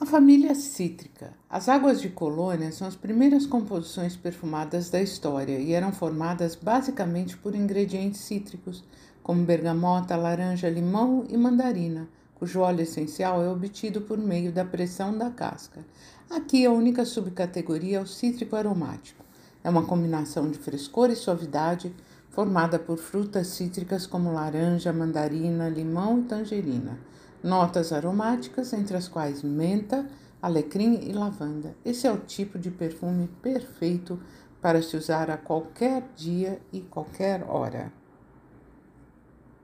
A família cítrica. As águas de colônia são as primeiras composições perfumadas da história e eram formadas basicamente por ingredientes cítricos, como bergamota, laranja, limão e mandarina, cujo óleo essencial é obtido por meio da pressão da casca. Aqui a única subcategoria é o cítrico aromático. É uma combinação de frescor e suavidade formada por frutas cítricas como laranja, mandarina, limão e tangerina notas aromáticas, entre as quais menta, alecrim e lavanda. Esse é o tipo de perfume perfeito para se usar a qualquer dia e qualquer hora.